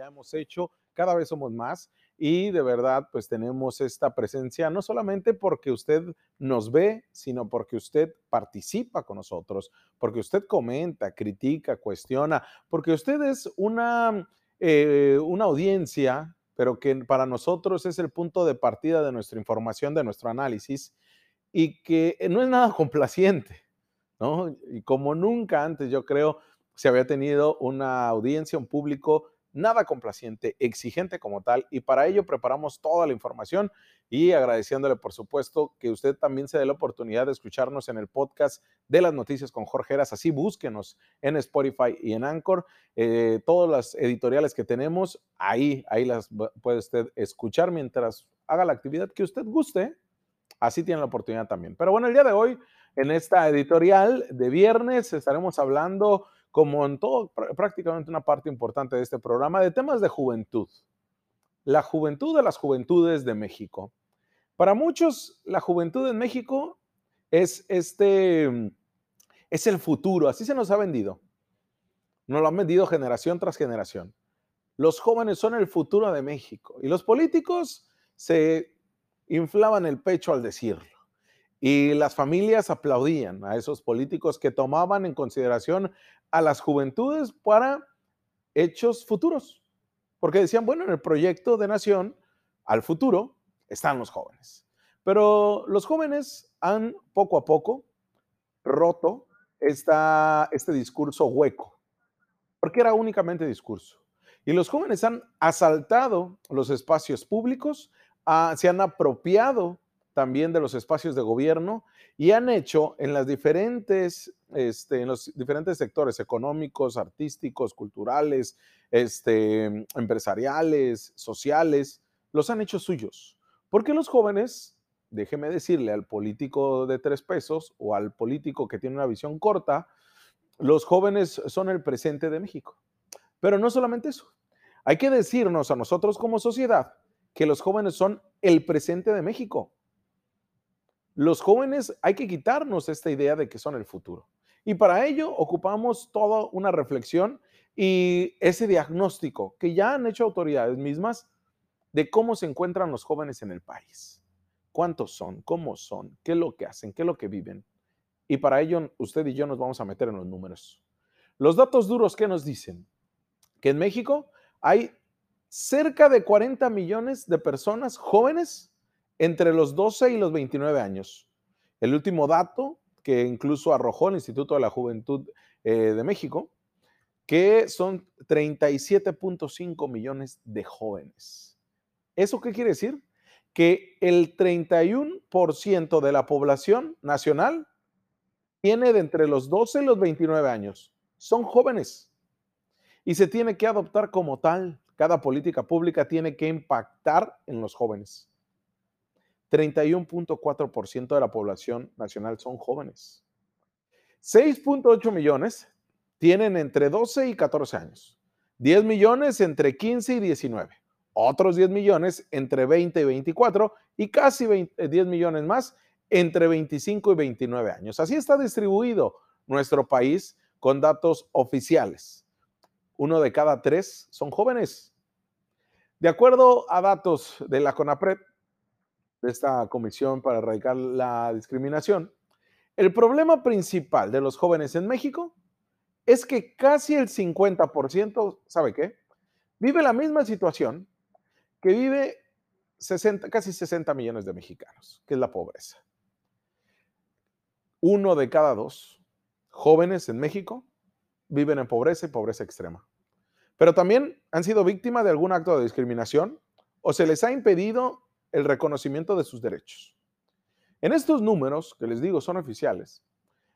ya hemos hecho, cada vez somos más y de verdad pues tenemos esta presencia no solamente porque usted nos ve, sino porque usted participa con nosotros, porque usted comenta, critica, cuestiona, porque usted es una, eh, una audiencia, pero que para nosotros es el punto de partida de nuestra información, de nuestro análisis y que no es nada complaciente, ¿no? Y como nunca antes yo creo se había tenido una audiencia, un público nada complaciente, exigente como tal, y para ello preparamos toda la información y agradeciéndole, por supuesto, que usted también se dé la oportunidad de escucharnos en el podcast de las noticias con Jorge Heras, así búsquenos en Spotify y en Anchor, eh, todas las editoriales que tenemos, ahí, ahí las puede usted escuchar mientras haga la actividad que usted guste, así tiene la oportunidad también. Pero bueno, el día de hoy, en esta editorial de viernes, estaremos hablando como en todo, prácticamente una parte importante de este programa, de temas de juventud. La juventud de las juventudes de México. Para muchos, la juventud en México es este, es el futuro, así se nos ha vendido. Nos lo han vendido generación tras generación. Los jóvenes son el futuro de México y los políticos se inflaban el pecho al decirlo. Y las familias aplaudían a esos políticos que tomaban en consideración a las juventudes para hechos futuros. Porque decían, bueno, en el proyecto de nación, al futuro, están los jóvenes. Pero los jóvenes han poco a poco roto esta, este discurso hueco, porque era únicamente discurso. Y los jóvenes han asaltado los espacios públicos, ah, se han apropiado también de los espacios de gobierno y han hecho en las diferentes, este, en los diferentes sectores económicos, artísticos, culturales, este, empresariales, sociales, los han hecho suyos. Porque los jóvenes, déjeme decirle al político de tres pesos o al político que tiene una visión corta, los jóvenes son el presente de México. Pero no solamente eso. Hay que decirnos a nosotros como sociedad que los jóvenes son el presente de México los jóvenes hay que quitarnos esta idea de que son el futuro. Y para ello ocupamos toda una reflexión y ese diagnóstico que ya han hecho autoridades mismas de cómo se encuentran los jóvenes en el país. ¿Cuántos son? ¿Cómo son? ¿Qué es lo que hacen? ¿Qué es lo que viven? Y para ello usted y yo nos vamos a meter en los números. Los datos duros que nos dicen que en México hay cerca de 40 millones de personas jóvenes entre los 12 y los 29 años. El último dato que incluso arrojó el Instituto de la Juventud eh, de México, que son 37.5 millones de jóvenes. ¿Eso qué quiere decir? Que el 31% de la población nacional tiene de entre los 12 y los 29 años. Son jóvenes. Y se tiene que adoptar como tal. Cada política pública tiene que impactar en los jóvenes. 31.4% de la población nacional son jóvenes. 6.8 millones tienen entre 12 y 14 años. 10 millones entre 15 y 19. Otros 10 millones entre 20 y 24 y casi 10 eh, millones más entre 25 y 29 años. Así está distribuido nuestro país con datos oficiales. Uno de cada tres son jóvenes. De acuerdo a datos de la CONAPRED, de esta comisión para erradicar la discriminación, el problema principal de los jóvenes en México es que casi el 50%, ¿sabe qué? Vive la misma situación que vive 60, casi 60 millones de mexicanos, que es la pobreza. Uno de cada dos jóvenes en México viven en pobreza y pobreza extrema. Pero también han sido víctimas de algún acto de discriminación o se les ha impedido el reconocimiento de sus derechos. En estos números, que les digo son oficiales,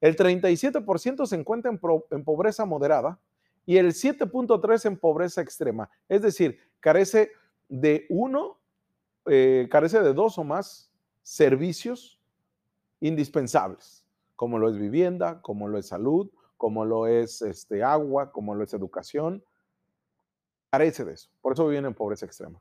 el 37% se encuentra en, pobreza moderada y el 7.3% en pobreza extrema. Es decir, carece de uno, eh, carece de dos o más servicios indispensables, como lo es vivienda, como lo es salud, como lo es este, agua, como lo es educación. Carece de eso. Por eso viven en pobreza extrema.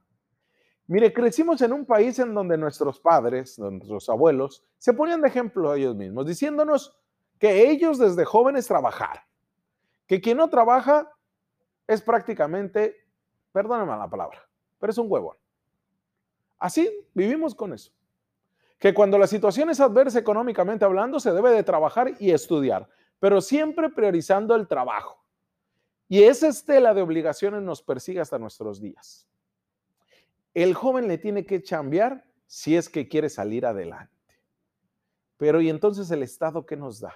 Mire, crecimos en un país en donde nuestros padres, nuestros abuelos, se ponían de ejemplo a ellos mismos, diciéndonos que ellos desde jóvenes trabajaron, que quien no trabaja es prácticamente perdóname la palabra, pero es un huevón. Así vivimos con eso. Que cuando la situación es adversa económicamente hablando, se debe de trabajar y estudiar, pero siempre priorizando el trabajo. Y esa estela de obligaciones nos persigue hasta nuestros días. El joven le tiene que chambear si es que quiere salir adelante. Pero ¿y entonces el Estado qué nos da?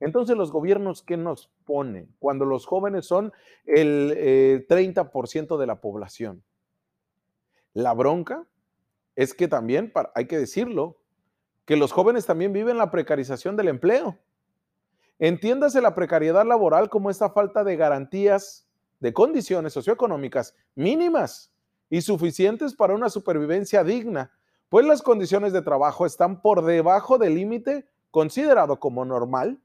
Entonces los gobiernos qué nos ponen cuando los jóvenes son el 30% eh, de la población? La bronca es que también, hay que decirlo, que los jóvenes también viven la precarización del empleo. Entiéndase la precariedad laboral como esta falta de garantías de condiciones socioeconómicas mínimas y suficientes para una supervivencia digna, pues las condiciones de trabajo están por debajo del límite considerado como normal.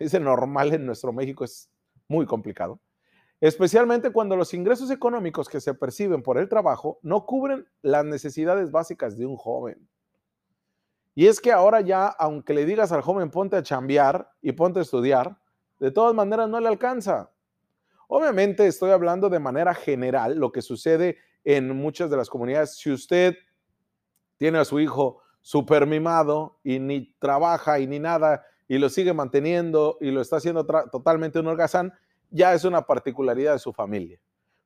Ese normal en nuestro México es muy complicado, especialmente cuando los ingresos económicos que se perciben por el trabajo no cubren las necesidades básicas de un joven. Y es que ahora ya, aunque le digas al joven ponte a chambear y ponte a estudiar, de todas maneras no le alcanza. Obviamente estoy hablando de manera general, lo que sucede en muchas de las comunidades. Si usted tiene a su hijo super mimado y ni trabaja y ni nada y lo sigue manteniendo y lo está haciendo totalmente un holgazán, ya es una particularidad de su familia.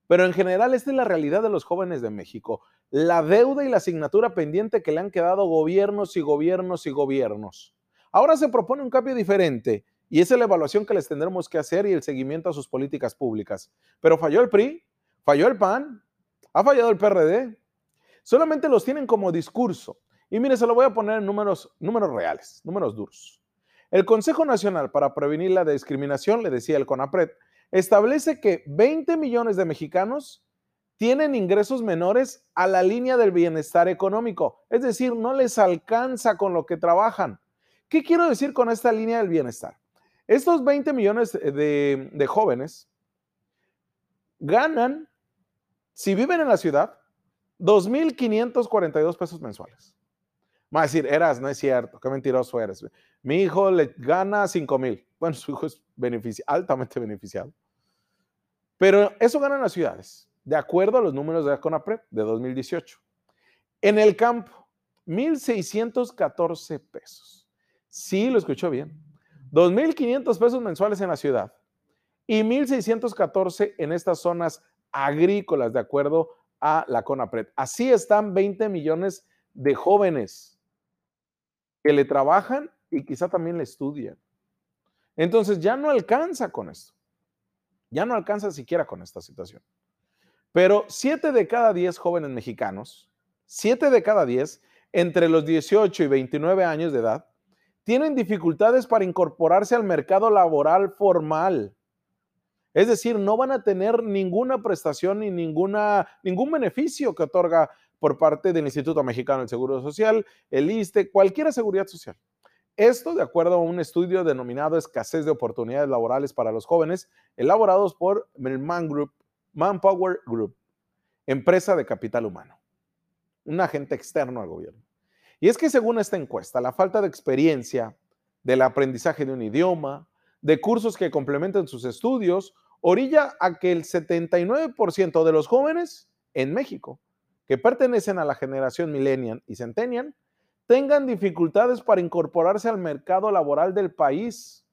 Pero en general esta es la realidad de los jóvenes de México la deuda y la asignatura pendiente que le han quedado gobiernos y gobiernos y gobiernos. Ahora se propone un cambio diferente y esa es la evaluación que les tendremos que hacer y el seguimiento a sus políticas públicas. Pero falló el PRI, falló el PAN, ha fallado el PRD. Solamente los tienen como discurso. Y mire, se lo voy a poner en números, números reales, números duros. El Consejo Nacional para Prevenir la Discriminación, le decía el CONAPRED, establece que 20 millones de mexicanos tienen ingresos menores a la línea del bienestar económico, es decir, no les alcanza con lo que trabajan. ¿Qué quiero decir con esta línea del bienestar? Estos 20 millones de, jóvenes ganan, si viven en la ciudad, 2.542 pesos mensuales. Va a decir, eras, no es cierto, qué mentiroso eres. Mi hijo le gana 5.000. Bueno, su hijo es altamente beneficiado. Pero eso ganan las ciudades de acuerdo a los números de la CONAPRED de 2018. En el campo, 1.614 pesos. Sí, lo escuchó bien. 2.500 pesos mensuales en la ciudad y 1.614 en estas zonas agrícolas, de acuerdo a la CONAPRED. Así están 20 millones de jóvenes que le trabajan y quizá también le estudian. Entonces ya no alcanza con esto. Ya no alcanza siquiera con esta situación. Pero 7 de cada 10 jóvenes mexicanos, 7 de cada 10 entre los 18 y 29 años de edad, tienen dificultades para incorporarse al mercado laboral formal. Es decir, no van a tener ninguna prestación ni ninguna, ningún beneficio que otorga por parte del Instituto Mexicano del Seguro Social, el ISTE, cualquier seguridad social. Esto de acuerdo a un estudio denominado Escasez de Oportunidades Laborales para los Jóvenes, elaborados por Melman Group Manpower Group, empresa de capital humano, un agente externo al gobierno. Y es que según esta encuesta, la falta de experiencia, del aprendizaje de un idioma, de cursos que complementen sus estudios, orilla a que el 79% de los jóvenes en México que pertenecen a la generación millennial y centennial tengan dificultades para incorporarse al mercado laboral del país,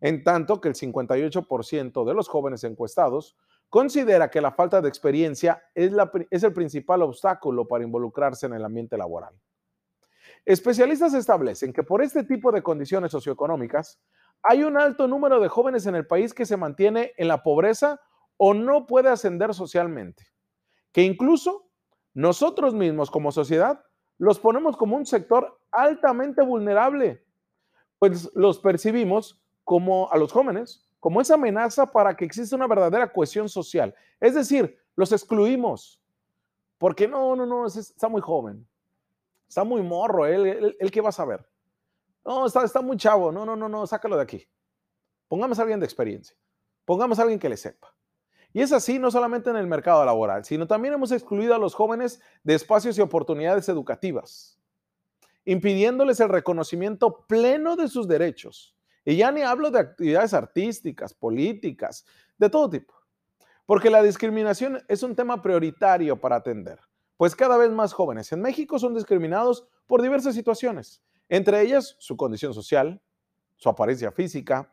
en tanto que el 58% de los jóvenes encuestados considera que la falta de experiencia es, el principal obstáculo para involucrarse en el ambiente laboral. Especialistas establecen que por este tipo de condiciones socioeconómicas hay un alto número de jóvenes en el país que se mantiene en la pobreza o no puede ascender socialmente, que incluso nosotros mismos como sociedad los ponemos como un sector altamente vulnerable, pues los percibimos como a los jóvenes como esa amenaza para que exista una verdadera cohesión social. Es decir, los excluimos. Porque no, no, no, está muy joven. Está muy morro, él, él, qué va a saber. No, está, está muy chavo. No, no, no, no, sácalo de aquí. Pongamos a alguien de experiencia. Pongamos a alguien que le sepa. Y es así no solamente en el mercado laboral, sino también hemos excluido a los jóvenes de espacios y oportunidades educativas, impidiéndoles el reconocimiento pleno de sus derechos y ya ni hablo de actividades artísticas, políticas, de todo tipo. Porque la discriminación es un tema prioritario para atender, pues cada vez más jóvenes en México son discriminados por diversas situaciones, entre ellas su condición social, su apariencia física,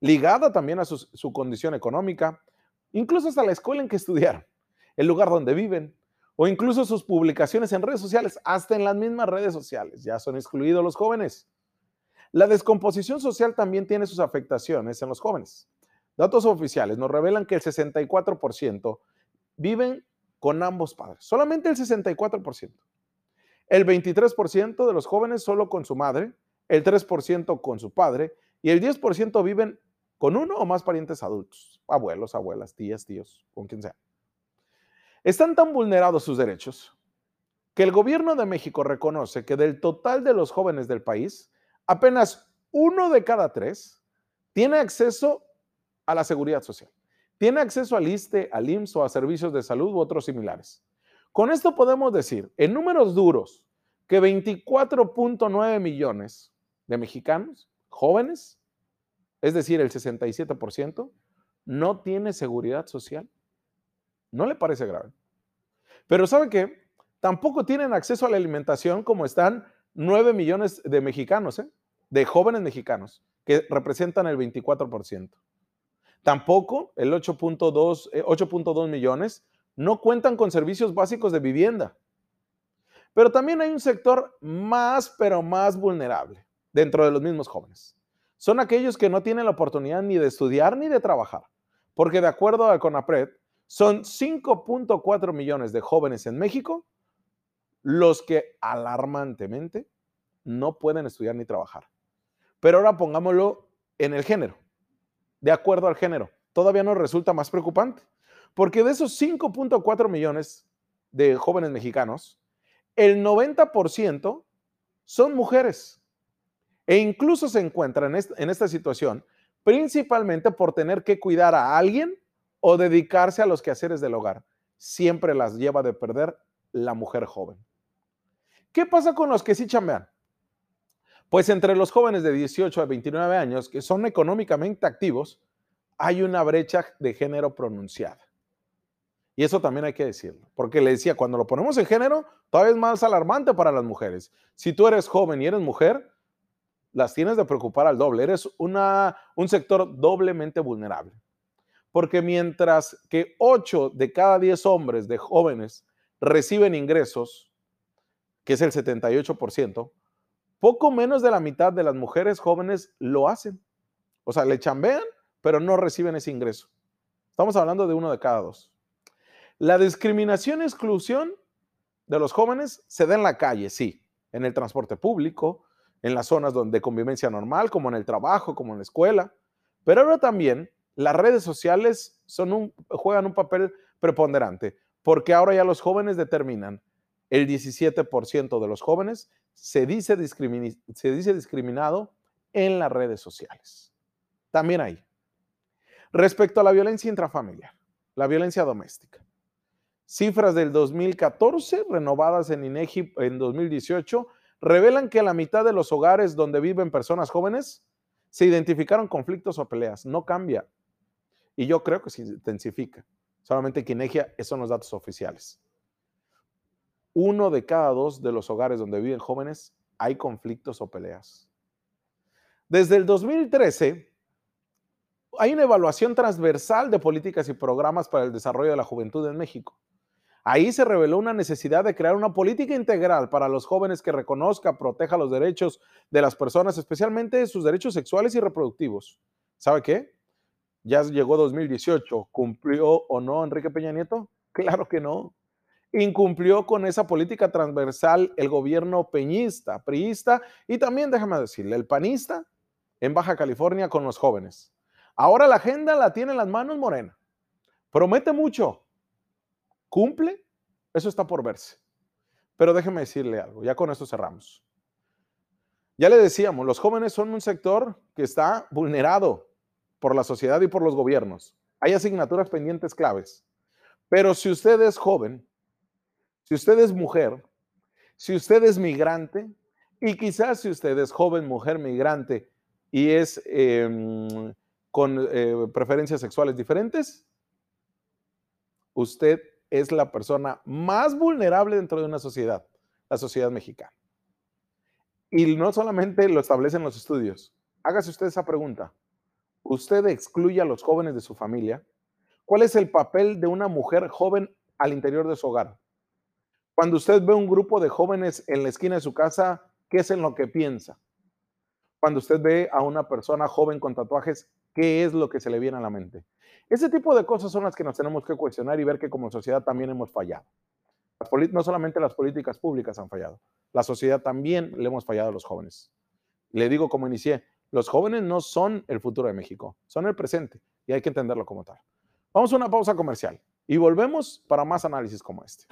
ligada también a su, condición económica, incluso hasta la escuela en que estudiaron, el lugar donde viven, o incluso sus publicaciones en redes sociales, hasta en las mismas redes sociales. Ya son excluidos los jóvenes. La descomposición social también tiene sus afectaciones en los jóvenes. Datos oficiales nos revelan que el 64% viven con ambos padres, solamente el 64%. El 23% de los jóvenes solo con su madre, el 3% con su padre y el 10% viven con uno o más parientes adultos, abuelos, abuelas, tías, tíos, con quien sea. Están tan vulnerados sus derechos que el gobierno de México reconoce que del total de los jóvenes del país, apenas uno de cada tres tiene acceso a la seguridad social. Tiene acceso al ISTE, al IMSS o a servicios de salud u otros similares. Con esto podemos decir, en números duros, que 24.9 millones de mexicanos jóvenes es decir, el 67%, no tiene seguridad social. ¿No le parece grave? Pero ¿sabe qué? Tampoco tienen acceso a la alimentación como están 9 millones de mexicanos, ¿eh? de jóvenes mexicanos, que representan el 24%. Tampoco el 8.2 8.2 eh, millones no cuentan con servicios básicos de vivienda. Pero también hay un sector más, pero más vulnerable dentro de los mismos jóvenes son aquellos que no tienen la oportunidad ni de estudiar ni de trabajar, porque de acuerdo a CONAPRED, son 5.4 millones de jóvenes en México los que alarmantemente no pueden estudiar ni trabajar. Pero ahora pongámoslo en el género, de acuerdo al género. Todavía nos resulta más preocupante, porque de esos 5.4 millones de jóvenes mexicanos, el 90% son mujeres. E incluso se encuentra en, esta situación principalmente por tener que cuidar a alguien o dedicarse a los quehaceres del hogar. Siempre las lleva de perder la mujer joven. ¿Qué pasa con los que sí chambean? Pues entre los jóvenes de 18 a 29 años que son económicamente activos, hay una brecha de género pronunciada. Y eso también hay que decirlo, porque le decía, cuando lo ponemos en género, todavía es más alarmante para las mujeres. Si tú eres joven y eres mujer, las tienes de preocupar al doble. Eres una, un sector doblemente vulnerable. Porque mientras que 8 de cada 10 hombres de jóvenes reciben ingresos, que es el 78%, poco menos de la mitad de las mujeres jóvenes lo hacen. O sea, le chambean, pero no reciben ese ingreso. Estamos hablando de uno de cada dos. La discriminación y exclusión de los jóvenes se da en la calle, sí, en el transporte público, en las zonas donde de convivencia normal, como en el trabajo, como en la escuela. Pero ahora también las redes sociales juegan un papel preponderante, porque ahora ya los jóvenes determinan, el 17% de los jóvenes se dice, discriminado en las redes sociales. También hay. Respecto a la violencia intrafamiliar, la violencia doméstica. Cifras del 2014 renovadas en INEGI en 2018 revelan que la mitad de los hogares donde viven personas jóvenes se identificaron conflictos o peleas. No cambia. Y yo creo que se intensifica. Solamente que Inegia, esos son los datos oficiales. Uno de cada dos de los hogares donde viven jóvenes hay conflictos o peleas. Desde el 2013 hay una evaluación transversal de políticas y programas para el desarrollo de la juventud en México. Ahí se reveló una necesidad de crear una política integral para los jóvenes que reconozca, proteja los derechos de las personas, especialmente sus derechos sexuales y reproductivos. ¿Sabe qué? Ya llegó 2018. ¿Cumplió o no Enrique Peña Nieto? Claro que no. Incumplió con esa política transversal el gobierno peñista, priista y también, déjame decirle, el panista en Baja California con los jóvenes. Ahora la agenda la tiene en las manos Morena. Promete mucho, ¿Cumple? Eso está por verse. Pero déjeme decirle algo, ya con esto cerramos. Ya le decíamos, los jóvenes son un sector que está vulnerado por la sociedad y por los gobiernos. Hay asignaturas pendientes claves. Pero si usted es joven, si usted es mujer, si usted es migrante, y quizás si usted es joven, mujer, migrante y es em, con eh, preferencias sexuales diferentes, usted es la persona más vulnerable dentro de una sociedad, la sociedad mexicana. Y no solamente lo establecen los estudios. Hágase usted esa pregunta. ¿Usted excluye a los jóvenes de su familia? ¿Cuál es el papel de una mujer joven al interior de su hogar? Cuando usted ve un grupo de jóvenes en la esquina de su casa, ¿qué es en lo que piensa? Cuando usted ve a una persona joven con tatuajes, ¿qué es lo que se le viene a la mente? Ese tipo de cosas son las que nos tenemos que cuestionar y ver que como sociedad también hemos fallado. no solamente las políticas públicas han fallado, la sociedad también le hemos fallado a los jóvenes. Le digo como inicié, los jóvenes no son el futuro de México, son el presente y hay que entenderlo como tal. Vamos a una pausa comercial y volvemos para más análisis como este.